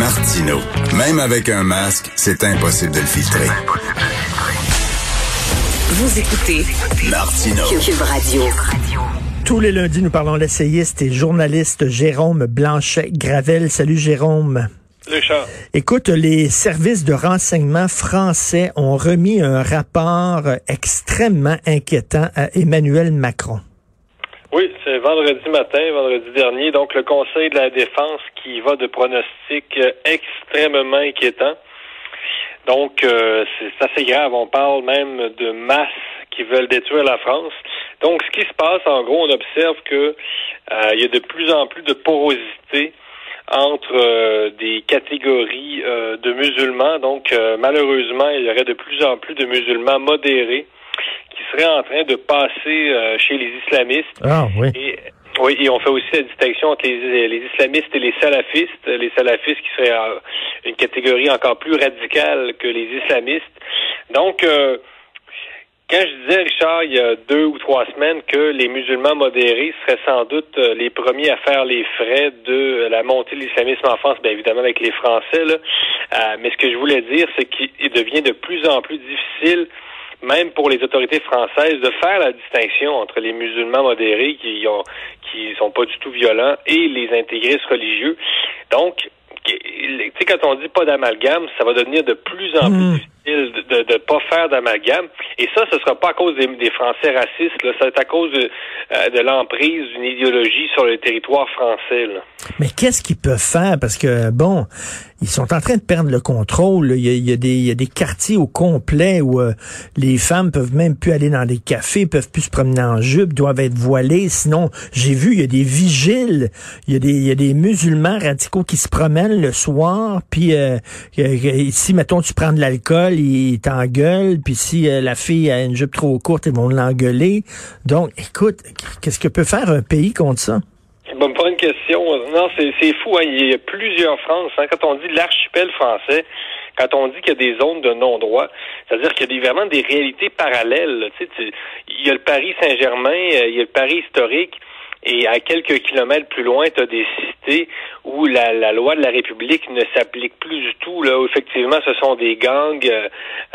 Martino, même avec un masque, c'est impossible de le filtrer. Vous écoutez Martino. Cube Radio. Tous les lundis, nous parlons l'essayiste et journaliste Jérôme Blanchet-Gravel. Salut Jérôme. Richard. Écoute, les services de renseignement français ont remis un rapport extrêmement inquiétant à Emmanuel Macron. Oui, c'est vendredi matin, vendredi dernier. Donc, le Conseil de la Défense qui va de pronostics euh, extrêmement inquiétants. Donc, euh, c'est assez grave. On parle même de masse qui veulent détruire la France. Donc, ce qui se passe, en gros, on observe que euh, il y a de plus en plus de porosité entre des catégories de musulmans. Donc, malheureusement, il y aurait de plus en plus de musulmans modérés qui seraient en train de passer chez les islamistes. Ah oui. Et, oui, et on fait aussi la distinction entre les, les islamistes et les salafistes. Les salafistes qui seraient une catégorie encore plus radicale que les islamistes. Donc, quand je disais, Richard, il y a deux ou trois semaines que les musulmans modérés seraient sans doute euh, les premiers à faire les frais de la montée de l'islamisme en France, bien évidemment avec les Français, là. Euh, mais ce que je voulais dire, c'est qu'il devient de plus en plus difficile même pour les autorités françaises, de faire la distinction entre les musulmans modérés qui ont qui sont pas du tout violents et les intégristes religieux. Donc, tu sais, quand on dit pas d'amalgame, ça va devenir de plus en plus Hmm. difficile de ne pas faire d'amalgame. Et ça, ce sera pas à cause des, des Français racistes, là. c'est à cause de, euh, de l'emprise d'une idéologie sur le territoire français. Là. Mais qu'est-ce qu'ils peuvent faire? Parce que, bon, ils sont en train de perdre le contrôle. Il y a, il y a des, quartiers au complet où euh, les femmes peuvent même plus aller dans des cafés, peuvent plus se promener en jupe, doivent être voilées. Sinon, j'ai vu, il y a des vigiles, il y a des, musulmans radicaux qui se promènent le soir, puis euh, euh, si, mettons, tu prends de l'alcool, ils t'engueulent, puis si euh, la fille a une jupe trop courte, ils vont l'engueuler. Donc, écoute, qu'est-ce que peut faire un pays contre ça? Non, c'est fou. Hein. Il y a plusieurs France. Hein. Quand on dit l'archipel français, quand on dit qu'il y a des zones de non-droit, c'est-à-dire qu'il y a vraiment des réalités parallèles. Tu sais, il y a le Paris Saint-Germain, euh, il y a le Paris historique, et à quelques kilomètres plus loin, tu as des cités où la, la loi de la République ne s'applique plus du tout. Là, où effectivement, ce sont des gangs euh,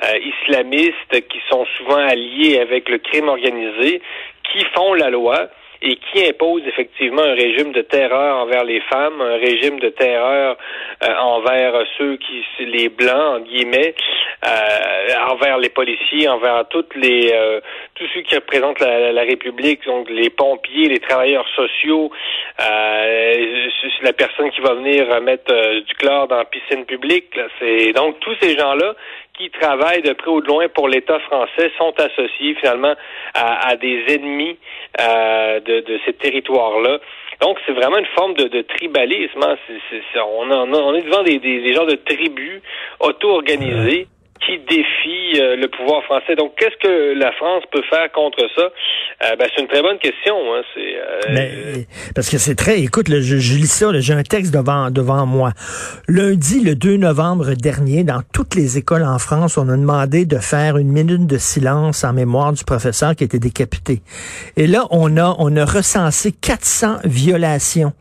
euh, islamistes qui sont souvent alliés avec le crime organisé, qui font la loi et qui impose effectivement un régime de terreur envers les femmes, un régime de terreur euh, envers ceux qui, les blancs, en guillemets, euh, envers les policiers, envers toutes les, euh, tous ceux qui représentent la, la République, donc les pompiers, les travailleurs sociaux, euh, la personne qui va venir mettre euh, du chlore dans la piscine publique. C'est donc tous ces gens-là qui travaillent de près ou de loin pour l'État français sont associés finalement à, des ennemis euh, de, de ces territoires-là. Donc, c'est vraiment une forme de, tribalisme. hein. On, en on est devant des, des, des genres de tribus auto-organisées qui défient euh, le pouvoir français. Donc, qu'est-ce que la France peut faire contre ça? Euh, ben, c'est une très bonne question. Hein. C'est, euh, Mais, parce que c'est très, écoute, je, je lis ça, j'ai un texte devant, devant moi. Lundi, le 2 novembre dernier, dans toutes les écoles en France, on a demandé de faire une minute de silence en mémoire du professeur qui été décapité. Et là, on a, on a recensé 400 violations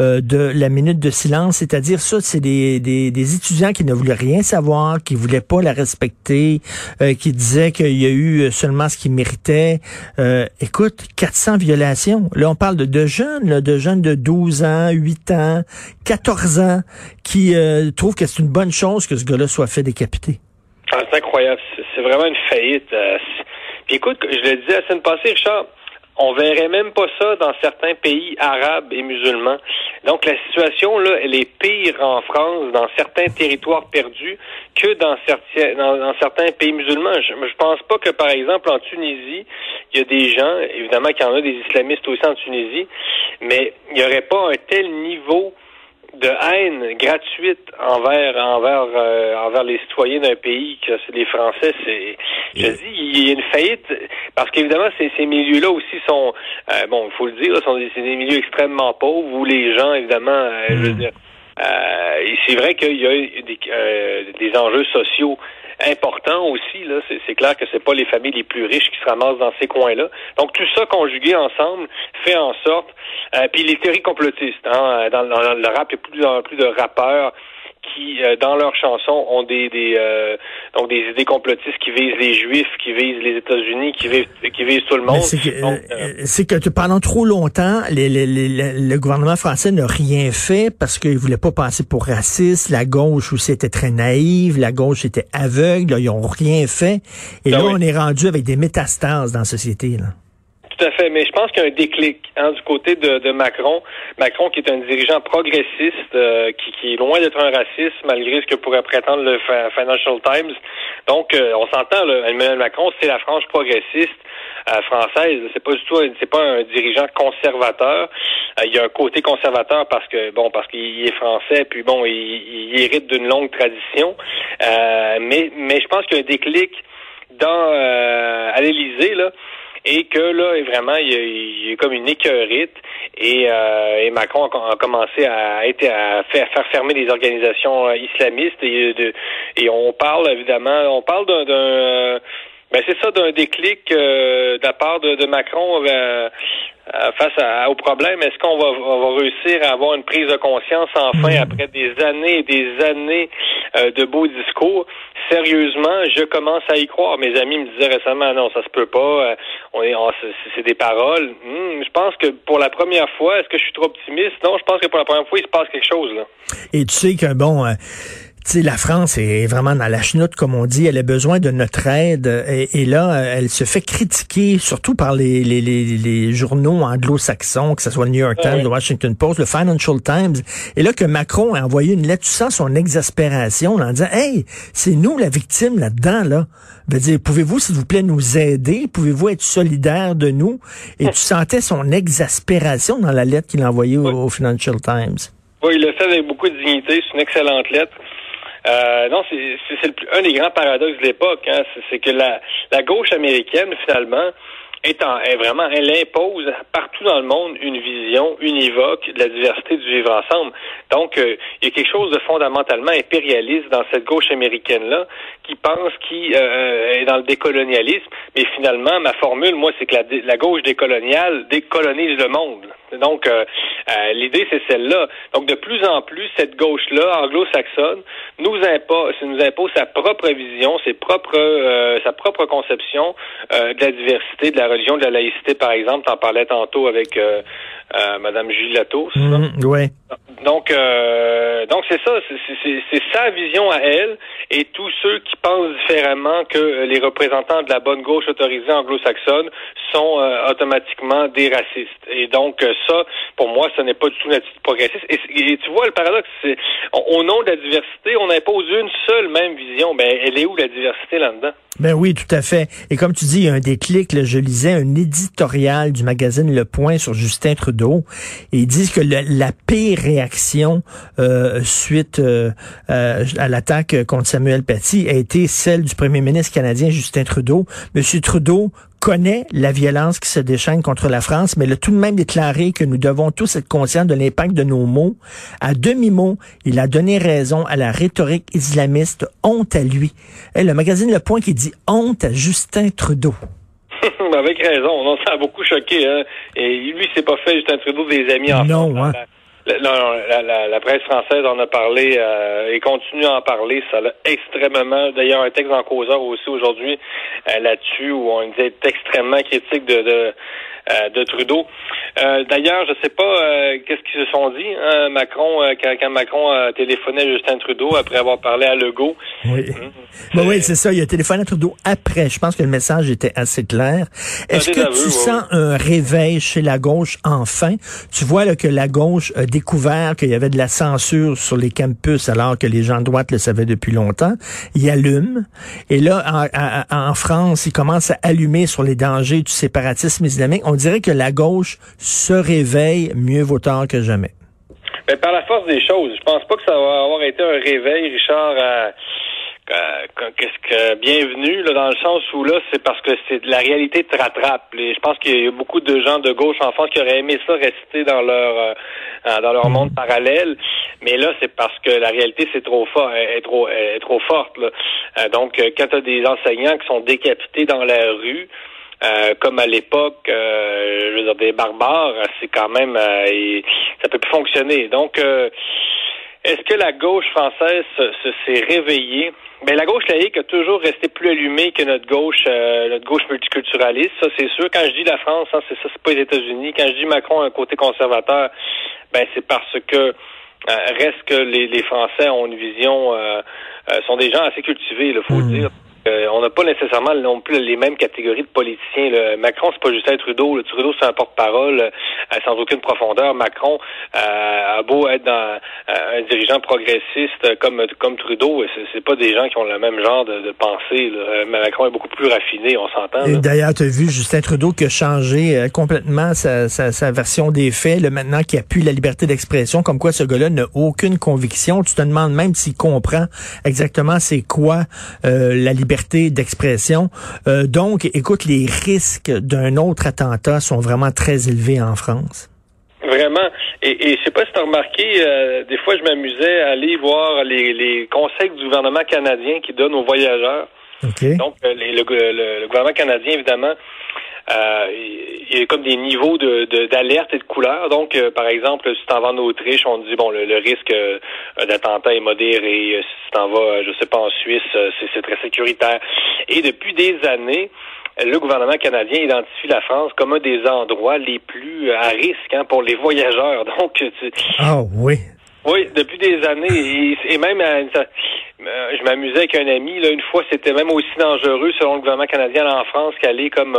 euh, de la minute de silence, c'est-à-dire ça, c'est des, des, des étudiants qui ne voulaient rien savoir, qui voulaient pas la respecter, euh, qui disaient qu'il y a eu seulement ce qu'ils méritaient. Euh, écoute, 400 violations. Là, on parle de, de jeunes, là, de jeunes de 12 ans, 8 ans, 14 ans, qui euh, trouvent que c'est une bonne chose que ce gars-là soit fait décapiter. Ah, c'est incroyable. C'est- vraiment une faillite. euh, Puis écoute, je le disais la semaine passée, Richard, on verrait même pas ça dans certains pays arabes et musulmans. Donc la situation là, elle est pire en France, dans certains territoires perdus, que dans certains pays musulmans. Je, je pense pas que par exemple en Tunisie, il y a des gens, évidemment qu'il y en a des islamistes aussi en Tunisie, mais il n'y aurait pas un tel niveau de haine gratuite envers envers euh, envers les citoyens d'un pays que c'est les Français c'est je dis il y a une faillite parce qu'évidemment ces, ces milieux-là aussi sont euh, bon il faut le dire sont des, des milieux extrêmement pauvres où les gens évidemment euh, je veux Mm. dire euh, c'est vrai qu'il y a des, euh, des enjeux sociaux importants aussi. Là, c'est, c'est clair que c'est pas les familles les plus riches qui se ramassent dans ces coins-là. Donc tout ça conjugué ensemble fait en sorte. Euh, puis les théories complotistes. Hein, dans, dans le rap, il y a plus en plus de rappeurs qui, euh, dans leurs chansons, ont des, des euh, donc des idées complotistes qui visent les Juifs, qui visent les États-Unis, qui visent, qui visent tout le monde. C'est que, Donc, euh, euh, c'est que pendant trop longtemps, les- les- les- le, le gouvernement français n'a rien fait parce qu'il voulait pas passer pour raciste. La gauche aussi était très naïve. La gauche était aveugle. Là, ils ont rien fait. Et Ben là, oui. on est rendu avec des métastases dans la société. Là. Tout à fait, mais je pense qu'il y a un déclic hein, du côté de, Macron. Macron qui est un dirigeant progressiste, euh, qui, est loin d'être un raciste, malgré ce que pourrait prétendre le Financial Times. Donc, euh, on s'entend, Emmanuel Macron, c'est la frange progressiste euh, française. C'est pas du tout, c'est pas un dirigeant conservateur. Il y a un côté conservateur parce que bon, parce qu'il est français, puis bon, il, hérite d'une longue tradition. Mais, mais je pense qu'il y a un déclic dans à l'Élysée là et que là est vraiment il y a, il a comme une écœurite. Et, euh, et Macron a, commencé à être à faire, faire fermer les organisations euh, islamistes. Et et on parle évidemment on parle d'un euh, ben c'est ça d'un déclic euh, de la part de, de Macron euh, euh, face à- au problème. Est-ce qu'on va, on va réussir à avoir une prise de conscience enfin après des années et des années euh, de beaux discours? Sérieusement, je commence à y croire. Mes amis me disaient récemment, non, ça se peut pas. euh, on est, on- c'est- des paroles. Hmm, je pense que pour la première fois, est-ce que je suis trop optimiste? Non, je pense que pour la première fois, il se passe quelque chose là. Et tu sais que, bon, la France est vraiment dans la chenoute, comme on dit. Elle a besoin de notre aide. Et, et là, elle se fait critiquer, surtout par les, les, les, les journaux anglo-saxons, que ce soit le New York Ah Times, oui. le Washington Post, le Financial Times. Et là, que Macron a envoyé une lettre, tu sens son exaspération là, en disant, hey, c'est nous la victime là-dedans, là. Dire, pouvez-vous, s'il vous plaît, nous aider? Pouvez-vous être solidaire de nous? Et tu sentais son exaspération dans la lettre qu'il a envoyée au, au Financial Times. Oui, il le fait avec beaucoup de dignité. C'est une excellente lettre. Euh, non, c'est un des grands paradoxes de l'époque. Hein, c'est- que la, gauche américaine, finalement, est, en, est vraiment, elle impose partout dans le monde une vision univoque de la diversité du vivre ensemble. Donc, euh, il y a quelque chose de fondamentalement impérialiste dans cette gauche américaine-là qui pense qui euh, est dans le décolonialisme. Mais finalement, ma formule, moi, c'est que la, la gauche décoloniale décolonise le monde. Donc, euh, euh, l'idée, c'est celle-là. Donc, de plus en plus, cette gauche-là, anglo-saxonne, nous impose, nous impose sa propre vision, ses propres, euh, sa propre conception euh, de la diversité, de la religion, de la laïcité, par exemple. T'en parlais tantôt avec euh, Madame c'est ça? Mhm, ouais. Donc, euh, donc c'est ça, c'est- sa vision à elle, et tous ceux qui pensent différemment que les représentants de la bonne gauche autorisée anglo-saxonne sont euh, automatiquement des racistes. Et donc euh, ça, pour moi, ce n'est pas du tout une attitude progressiste. Et, et tu vois le paradoxe, c'est au au nom de la diversité, on impose une seule même vision. Ben, elle est où la diversité là-dedans? Ben oui, tout à fait. Et comme tu dis, il y a un déclic. là, je lisais un éditorial du magazine Le Point sur Justin Trudeau. Et ils disent que la pire réaction euh, suite euh, euh, à l'attaque contre Samuel Paty a été celle du premier ministre canadien Justin Trudeau. Monsieur Trudeau connaît la violence qui se déchaîne contre la France, mais il a tout de même déclaré que nous devons tous être conscients de l'impact de nos mots. À demi-mot, il a donné raison à la rhétorique islamiste. Honte à lui. Eh, le magazine Le Point qui dit honte à Justin Trudeau. Avec raison, non, ça a beaucoup choqué. Hein. Et lui, c'est pas fait Justin Trudeau des amis en Non, France. hein. La, la- la, presse française en a parlé euh, et continue à en parler. Ça l'a extrêmement. D'ailleurs, un texte en causeur aussi aujourd'hui euh, là-dessus où on disait extrêmement critique de, de, de Trudeau. Euh, D'ailleurs, je sais pas euh, qu'est-ce qu'ils se sont dit. hein, Macron, euh, quand, quand Macron a téléphoné à Justin Trudeau après avoir parlé à Legault. Oui. Ben oui, c'est ça. Il a téléphoné à Trudeau après. Je pense que le message était assez clair. Est-ce Un que tu sens un réveil chez la gauche enfin? Tu vois là, que la gauche a découvert qu'il y avait de la censure sur les campus alors que les gens de droite le savaient depuis longtemps. Il allume. Et là, en, France, il commence à allumer sur les dangers du séparatisme islamique. On dirait que la gauche se réveille mieux vaut tard que jamais. Ben, par la force des choses. Je pense pas que ça va avoir été un réveil, Richard, à qu'est-ce que bienvenue là, dans le sens où là c'est parce que c'est la réalité te rattrape. Et je pense qu'il y a beaucoup de gens de gauche en France qui auraient aimé ça rester dans leur euh, dans leur mm. monde parallèle, mais là c'est parce que la réalité c'est trop fort, est trop est trop forte. Là. Euh, donc quand tu as des enseignants qui sont décapités dans la rue, euh, comme à l'époque, je veux dire des barbares, c'est quand même ça peut plus fonctionner. Donc est-ce que la gauche française s'est réveillée? Mais ben, la gauche laïque a toujours resté plus allumée que notre gauche, euh, notre gauche multiculturaliste. Ça, c'est sûr. Quand je dis la France, hein, c'est ça, c'est pas les États-Unis. Quand je dis Macron a un côté conservateur, ben c'est parce que euh, reste que les, les, Français ont une vision, euh, sont des gens assez cultivés, il faut le mmh. dire. Euh, on n'a pas nécessairement non plus les mêmes catégories de politiciens. Là. Macron, c'est pas Justin Trudeau. Le Trudeau, c'est un porte-parole euh, sans aucune profondeur. Macron euh, a beau être dans, un dirigeant progressiste comme comme Trudeau, c'est pas des gens qui ont le même genre de, pensée. Macron est beaucoup plus raffiné, on s'entend. D'ailleurs, tu as vu Justin Trudeau qui a changé complètement sa, sa, version des faits, là, maintenant qu'il appuie la liberté d'expression, comme quoi ce gars-là n'a aucune conviction. Tu te demandes même s'il comprend exactement c'est quoi la liberté liberté d'expression. Euh, donc, écoute, les risques d'un autre attentat sont vraiment très élevés en France. Vraiment. Et, et je sais pas si tu as remarqué, euh, des fois, je m'amusais à aller voir les, conseils du gouvernement canadien qui donnent aux voyageurs. Donc, euh, le, gouvernement canadien, évidemment, euh, il y a comme des niveaux de d'alerte et de couleur. Donc, euh, par exemple, si tu en vas en Autriche, on dit bon le, risque euh, d'attentat est modéré. Si tu en vas, je sais pas, en Suisse, c'est très sécuritaire. Et depuis des années, le gouvernement canadien identifie la France comme un des endroits les plus à risque hein, pour les voyageurs. Donc, tu... ah oui. Oui, depuis des années. Et, même, je m'amusais avec un ami. Là, une fois, c'était même aussi dangereux, selon le gouvernement canadien, en France, qu'aller comme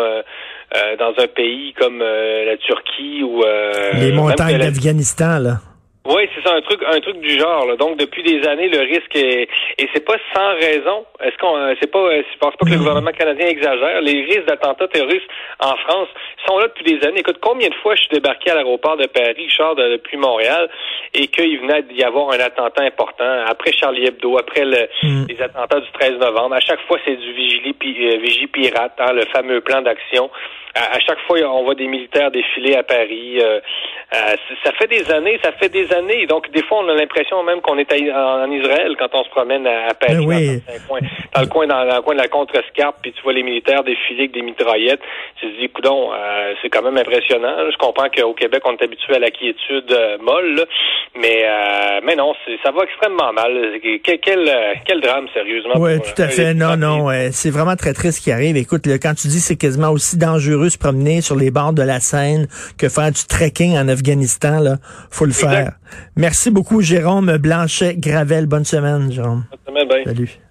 euh, dans un pays comme euh, la Turquie ou euh, les montagnes d'Afghanistan là. Oui, c'est ça, un truc, un truc du genre. Là. Donc depuis des années, le risque est et c'est pas sans raison. Est-ce qu'on, c'est pas, je pense pas que le gouvernement canadien exagère. Les risques d'attentats terroristes en France sont là depuis des années. Écoute, combien de fois je suis débarqué à l'aéroport de Paris, Charles, depuis Montréal, et qu'il venait d'y avoir un attentat important après Charlie Hebdo, après le, mm. les attentats du 13 novembre. À chaque fois, c'est du vigili, vigie pirate, hein, le fameux plan d'action à, chaque fois, on voit des militaires défiler à Paris. Euh, euh, ça fait des années, ça fait des années. Donc, des fois, on a l'impression même qu'on est en, Israël quand on se promène à, Paris, dans, le coin, dans, le coin de la contrescarpe, puis tu vois les militaires défiler avec des mitraillettes. Tu te dis, coudon, euh, c'est quand même impressionnant. Je comprends qu'au Québec, on est habitué à la quiétude molle, mais mais non, ça va extrêmement mal. Quel, quel, drame, sérieusement. Oui, tout à fait. Non, non, c'est vraiment très triste ce qui arrive. Écoute, quand tu dis c'est quasiment aussi dangereux se promener sur les bords de la Seine que faire du trekking en Afghanistan, là, faut le faire. Merci beaucoup, Jérôme Blanchet-Gravel. Bonne semaine, Jérôme. Bonne semaine, Salut.